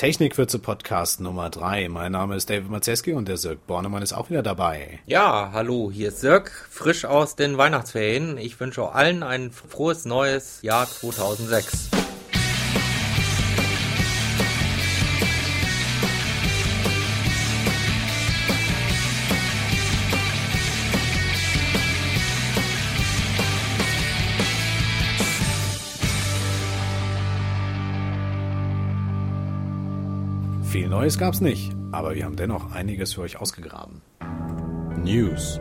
Technikwürze Podcast Nummer 3. Mein Name ist David Mazeski und der Sirk Bornemann ist auch wieder dabei. Ja, hallo, hier ist Sirk, frisch aus den Weihnachtsferien. Ich wünsche allen ein frohes neues Jahr 2006. Neues gab's nicht, aber wir haben dennoch einiges für euch ausgegraben. News.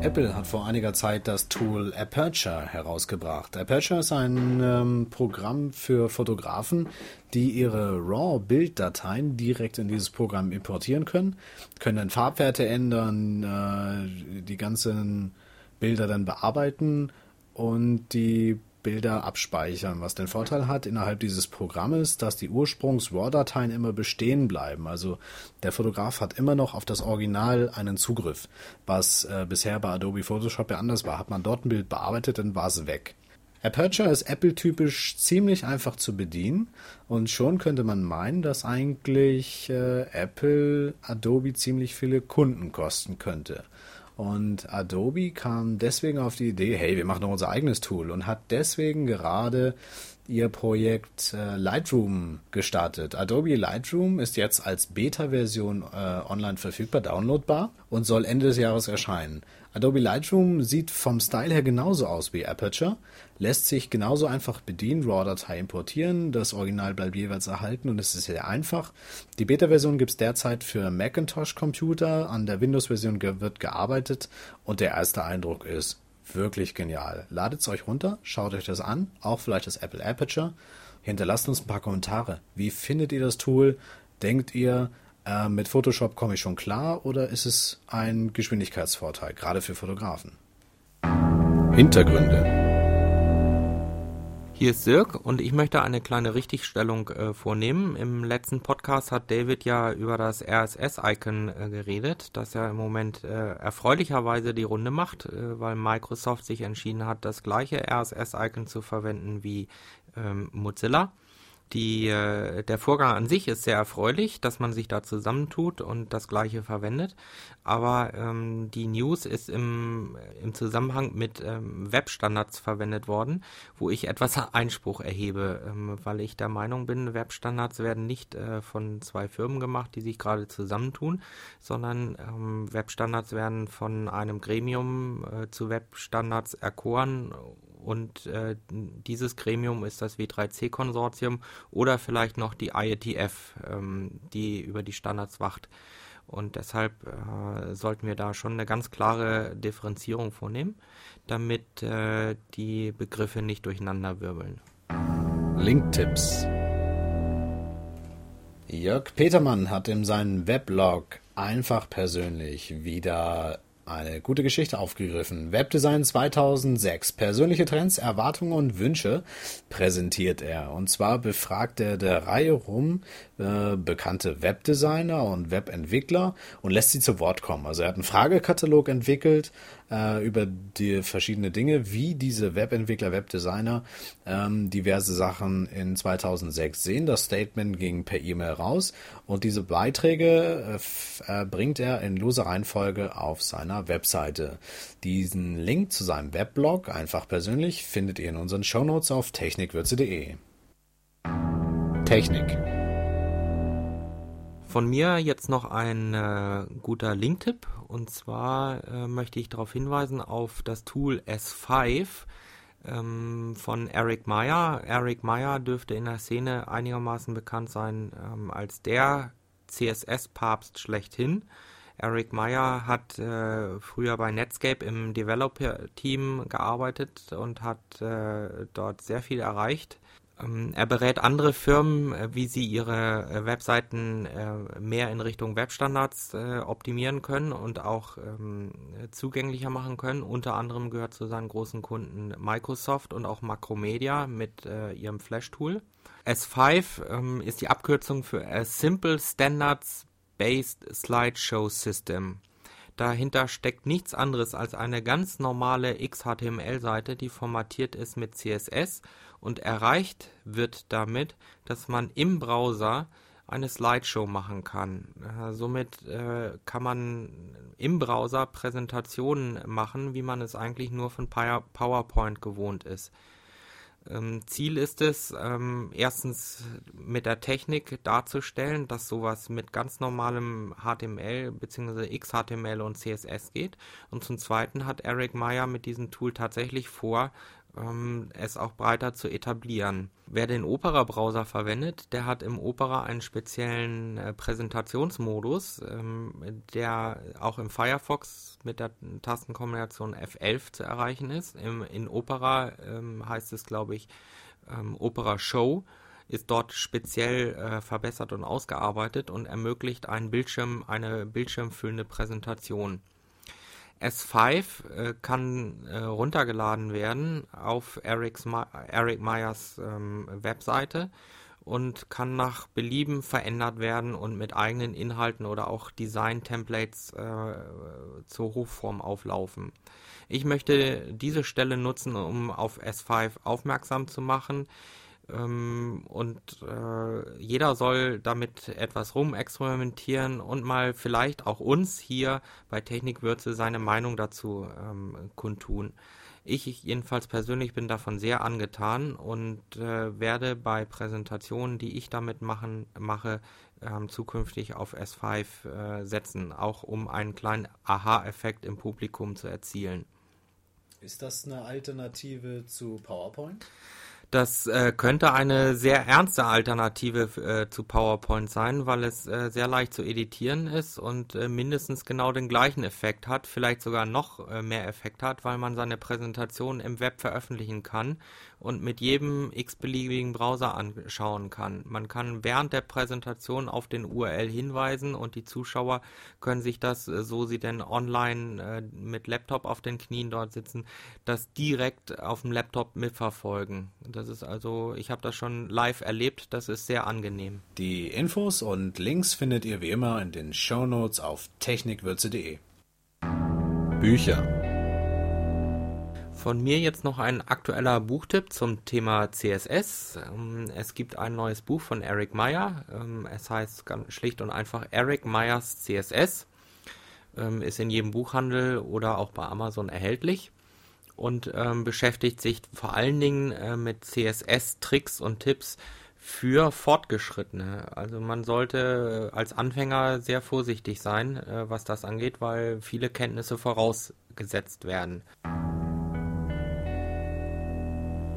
Apple hat vor einiger Zeit das Tool Aperture herausgebracht. Aperture ist ein ähm, Programm für Fotografen, die ihre RAW-Bilddateien direkt in dieses Programm importieren können, können dann Farbwerte ändern, äh, die ganzen Bilder dann bearbeiten und die Bilder abspeichern, was den Vorteil hat innerhalb dieses Programmes, dass die Ursprungs-RAW-Dateien immer bestehen bleiben. Also der Fotograf hat immer noch auf das Original einen Zugriff, was äh, bisher bei Adobe Photoshop ja anders war. Hat man dort ein Bild bearbeitet, dann war es weg. Aperture ist Apple-typisch ziemlich einfach zu bedienen und schon könnte man meinen, dass eigentlich äh, Apple Adobe ziemlich viele Kunden kosten könnte. Und Adobe kam deswegen auf die Idee, hey, wir machen doch unser eigenes Tool und hat deswegen gerade ihr Projekt äh, Lightroom gestartet. Adobe Lightroom ist jetzt als Beta-Version äh, online verfügbar, downloadbar und soll Ende des Jahres erscheinen. Adobe Lightroom sieht vom Style her genauso aus wie Aperture, lässt sich genauso einfach bedienen, RAW-Datei importieren, das Original bleibt jeweils erhalten und es ist sehr einfach. Die Beta-Version gibt es derzeit für Macintosh-Computer, an der Windows-Version wird gearbeitet und der erste Eindruck ist wirklich genial. Ladet es euch runter, schaut euch das an, auch vielleicht das Apple Aperture. Hinterlasst uns ein paar Kommentare. Wie findet ihr das Tool? Denkt ihr, äh, mit Photoshop komme ich schon klar oder ist es ein Geschwindigkeitsvorteil, gerade für Fotografen? Hintergründe. Hier ist Sirk und ich möchte eine kleine Richtigstellung äh, vornehmen. Im letzten Podcast hat David ja über das RSS-Icon äh, geredet, das ja im Moment äh, erfreulicherweise die Runde macht, äh, weil Microsoft sich entschieden hat, das gleiche RSS-Icon zu verwenden wie ähm, Mozilla. Die, äh, der Vorgang an sich ist sehr erfreulich, dass man sich da zusammentut und das Gleiche verwendet. Aber ähm, die News ist im, im Zusammenhang mit ähm, Webstandards verwendet worden, wo ich etwas Einspruch erhebe, ähm, weil ich der Meinung bin, Webstandards werden nicht äh, von zwei Firmen gemacht, die sich gerade zusammentun, sondern ähm, Webstandards werden von einem Gremium äh, zu Webstandards erkoren und äh, dieses Gremium ist das W3C-Konsortium oder vielleicht noch die IETF, ähm, die über die Standards wacht. Und deshalb äh, sollten wir da schon eine ganz klare Differenzierung vornehmen, damit äh, die Begriffe nicht durcheinander wirbeln. Linktipps. Jörg Petermann hat in seinem Weblog einfach persönlich wieder eine gute Geschichte aufgegriffen. Webdesign 2006. Persönliche Trends, Erwartungen und Wünsche präsentiert er. Und zwar befragt er der Reihe rum äh, bekannte Webdesigner und Webentwickler und lässt sie zu Wort kommen. Also er hat einen Fragekatalog entwickelt äh, über die verschiedene Dinge, wie diese Webentwickler, Webdesigner ähm, diverse Sachen in 2006 sehen. Das Statement ging per E-Mail raus und diese Beiträge äh, äh, bringt er in loser Reihenfolge auf seiner Webseite. Diesen Link zu seinem Weblog, einfach persönlich, findet ihr in unseren Shownotes auf technikwürze.de. Technik. Von mir jetzt noch ein äh, guter Linktipp und zwar äh, möchte ich darauf hinweisen auf das Tool S5 ähm, von Eric Meyer. Eric Meyer dürfte in der Szene einigermaßen bekannt sein ähm, als der CSS-Papst schlechthin. Eric Meyer hat äh, früher bei Netscape im Developer-Team gearbeitet und hat äh, dort sehr viel erreicht. Ähm, er berät andere Firmen, äh, wie sie ihre äh, Webseiten äh, mehr in Richtung Webstandards optimieren können und auch ähm, zugänglicher machen können. Unter anderem gehört zu seinen großen Kunden Microsoft und auch Macromedia mit ihrem Flash-Tool. S5 ähm, ist die Abkürzung für Simple Standards Based Slideshow System. Dahinter steckt nichts anderes als eine ganz normale XHTML-Seite, die formatiert ist mit CSS und erreicht wird damit, dass man im Browser eine Slideshow machen kann. Äh, somit äh, kann man im Browser Präsentationen machen, wie man es eigentlich nur von PowerPoint gewohnt ist. Ähm, Ziel ist es, ähm, erstens mit der Technik darzustellen, dass sowas mit ganz normalem HTML bzw. XHTML und CSS geht. Und zum Zweiten hat Eric Meyer mit diesem Tool tatsächlich vor, ähm, es auch breiter zu etablieren. Wer den Opera-Browser verwendet, der hat im Opera einen speziellen äh, Präsentationsmodus, ähm, der auch im Firefox mit der Tastenkombination F11 zu erreichen ist. Im, in Opera ähm, heißt es, glaube ich, ähm, Opera Show ist dort speziell äh, verbessert und ausgearbeitet und ermöglicht einen Bildschirm, eine bildschirmfüllende Präsentation. S5 äh, kann äh, runtergeladen werden auf Eric's Eric Meyers ähm, Webseite und kann nach Belieben verändert werden und mit eigenen Inhalten oder auch Design-Templates äh, zur Hochform auflaufen. Ich möchte diese Stelle nutzen, um auf S5 aufmerksam zu machen. Ähm, und äh, jeder soll damit etwas rumexperimentieren und mal vielleicht auch uns hier bei Technikwürze seine Meinung dazu ähm, kundtun. Ich jedenfalls persönlich bin davon sehr angetan und äh, werde bei Präsentationen, die ich damit machen, mache, ähm, zukünftig auf S5 äh, setzen, auch um einen kleinen Aha-Effekt im Publikum zu erzielen. Ist das eine Alternative zu PowerPoint? Das äh, könnte eine sehr ernste Alternative äh, zu PowerPoint sein, weil es äh, sehr leicht zu editieren ist und äh, mindestens genau den gleichen Effekt hat, vielleicht sogar noch äh, mehr Effekt hat, weil man seine Präsentation im Web veröffentlichen kann und mit jedem x-beliebigen Browser anschauen kann. Man kann während der Präsentation auf den URL hinweisen und die Zuschauer können sich das, äh, so sie denn online mit Laptop auf den Knien dort sitzen, das direkt auf dem Laptop mitverfolgen. Das das ist also, ich habe das schon live erlebt, das ist sehr angenehm. Die Infos und Links findet ihr wie immer in den Show Notes auf technikwürze.de. Bücher. Von mir jetzt noch ein aktueller Buchtipp zum Thema CSS. Ähm, es gibt ein neues Buch von Eric Meyer. Ähm, es heißt ganz schlicht und einfach Eric Meyers CSS. Ähm, ist in jedem Buchhandel oder auch bei Amazon erhältlich und ähm, beschäftigt sich vor allen Dingen äh, mit CSS-Tricks und Tipps für Fortgeschrittene. Also man sollte äh, als Anfänger sehr vorsichtig sein, äh, was das angeht, weil viele Kenntnisse vorausgesetzt werden.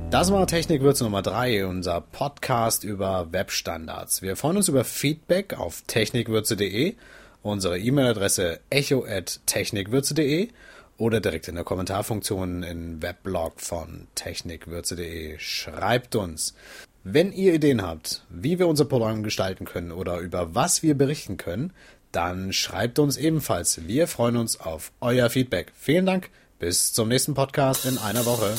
Das war Technikwürze Nummer 3, unser Podcast über Webstandards. Wir freuen uns über Feedback auf technikwürze.de, unsere E-Mail-Adresse echo@technikwürze.de oder direkt in der Kommentarfunktion im Weblog von technikwürze.de. Schreibt uns. Wenn ihr Ideen habt, wie wir unser Programm gestalten können oder über was wir berichten können, dann schreibt uns ebenfalls. Wir freuen uns auf euer Feedback. Vielen Dank. Bis zum nächsten Podcast in einer Woche.